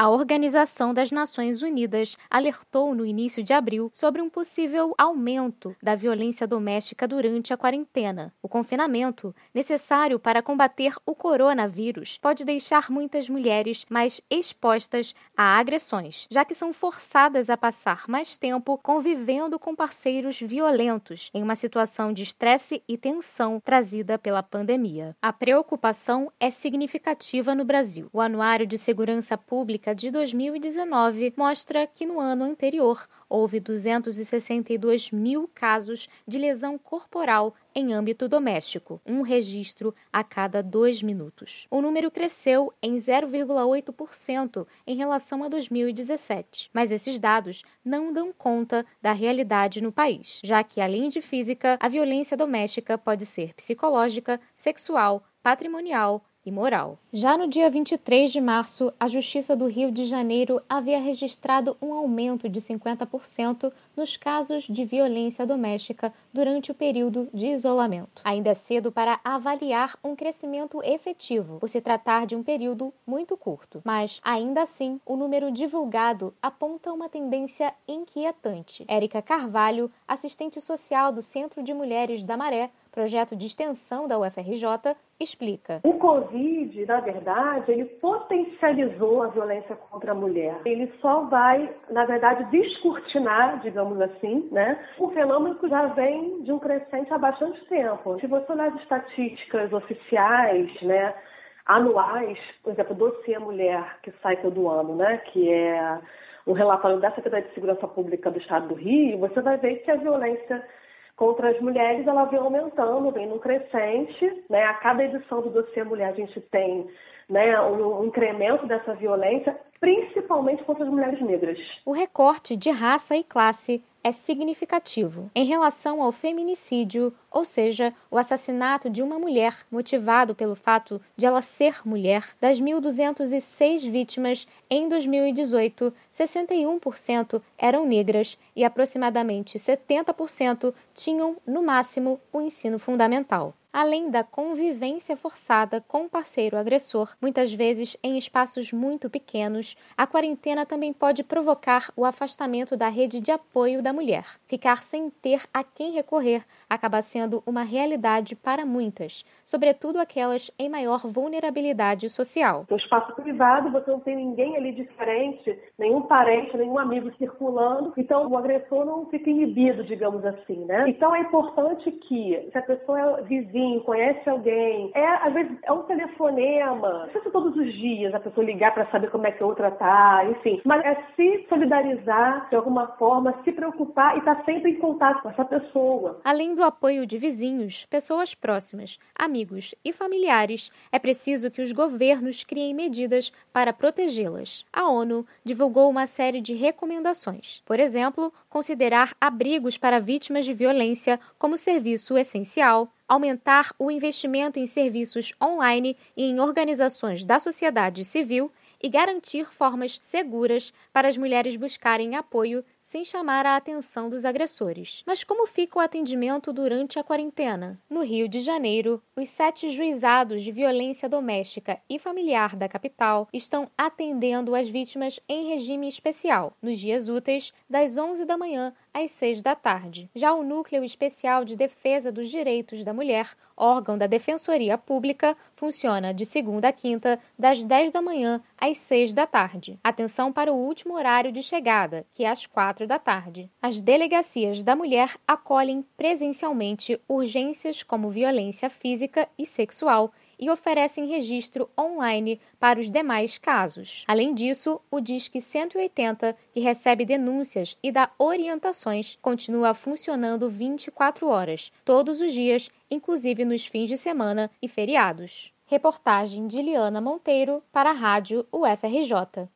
A Organização das Nações Unidas alertou no início de abril sobre um possível aumento da violência doméstica durante a quarentena. O confinamento, necessário para combater o coronavírus, pode deixar muitas mulheres mais expostas a agressões, já que são forçadas a passar mais tempo convivendo com parceiros violentos, em uma situação de estresse e tensão trazida pela pandemia. A preocupação é significativa no Brasil. O Anuário de Segurança Pública de 2019 mostra que no ano anterior houve 262 mil casos de lesão corporal em âmbito doméstico, um registro a cada dois minutos. O número cresceu em 0,8% em relação a 2017, mas esses dados não dão conta da realidade no país, já que, além de física, a violência doméstica pode ser psicológica, sexual, patrimonial, e moral. Já no dia 23 de março, a Justiça do Rio de Janeiro havia registrado um aumento de 50% nos casos de violência doméstica durante o período de isolamento. Ainda é cedo para avaliar um crescimento efetivo, por se tratar de um período muito curto, mas ainda assim o número divulgado aponta uma tendência inquietante. Érica Carvalho, assistente social do Centro de Mulheres da Maré, projeto de extensão da UFRJ, explica. O Covid, na verdade, ele potencializou a violência contra a mulher. Ele só vai, na verdade, descortinar, digamos assim, né? O fenômeno que já vem de um crescente há bastante tempo. Se você olhar as estatísticas oficiais, né? anuais, por exemplo, dossiê mulher que sai todo ano, né? Que é um relatório da Secretaria de Segurança Pública do Estado do Rio, você vai ver que a violência contra as mulheres, ela vem aumentando, vem num crescente, né? A cada edição do dossiê mulher a gente tem né, um, incremento dessa violência, principalmente contra as mulheres negras. O recorte de raça e classe é significativo em relação ao feminicídio, ou seja, o assassinato de uma mulher motivado pelo fato de ela ser mulher. Das 1.206 vítimas em 2018, 61% eram negras e aproximadamente 70% tinham, no máximo, o ensino fundamental além da convivência forçada com o parceiro agressor, muitas vezes em espaços muito pequenos, a quarentena também pode provocar o afastamento da rede de apoio da mulher. Ficar sem ter a quem recorrer acaba sendo uma realidade para muitas, sobretudo aquelas em maior vulnerabilidade social. No espaço privado, você não tem ninguém ali diferente, nenhum parente, nenhum amigo circulando, então o agressor não fica inibido, digamos assim, né? Então é importante que, se a pessoa é vizinha, vizinho, conhece alguém. É, às vezes, é um telefonema. Não precisa todos os dias a pessoa ligar para saber como é que a outra tá, enfim. Mas é se solidarizar de alguma forma, se preocupar e estar tá sempre em contato com essa pessoa. Além do apoio de vizinhos, pessoas próximas, amigos e familiares, é preciso que os governos criem medidas para protegê-las. A ONU divulgou uma série de recomendações. Por exemplo, considerar abrigos para vítimas de violência como serviço essencial, aumentar o investimento em serviços online e em organizações da sociedade civil e garantir formas seguras para as mulheres buscarem apoio sem chamar a atenção dos agressores. Mas como fica o atendimento durante a quarentena? No Rio de Janeiro, os sete juizados de violência doméstica e familiar da capital estão atendendo as vítimas em regime especial, nos dias úteis, das 11 da manhã às 6 da tarde. Já o Núcleo Especial de Defesa dos Direitos da Mulher, órgão da Defensoria Pública, funciona de segunda a quinta, das 10 da manhã às 6 da tarde. Atenção para o último horário de chegada, que é às 4 quatro da tarde. As delegacias da mulher acolhem presencialmente urgências como violência física e sexual e oferecem registro online para os demais casos. Além disso, o Disque 180, que recebe denúncias e dá orientações, continua funcionando 24 horas, todos os dias, inclusive nos fins de semana e feriados. Reportagem de Liana Monteiro para a Rádio UFRJ.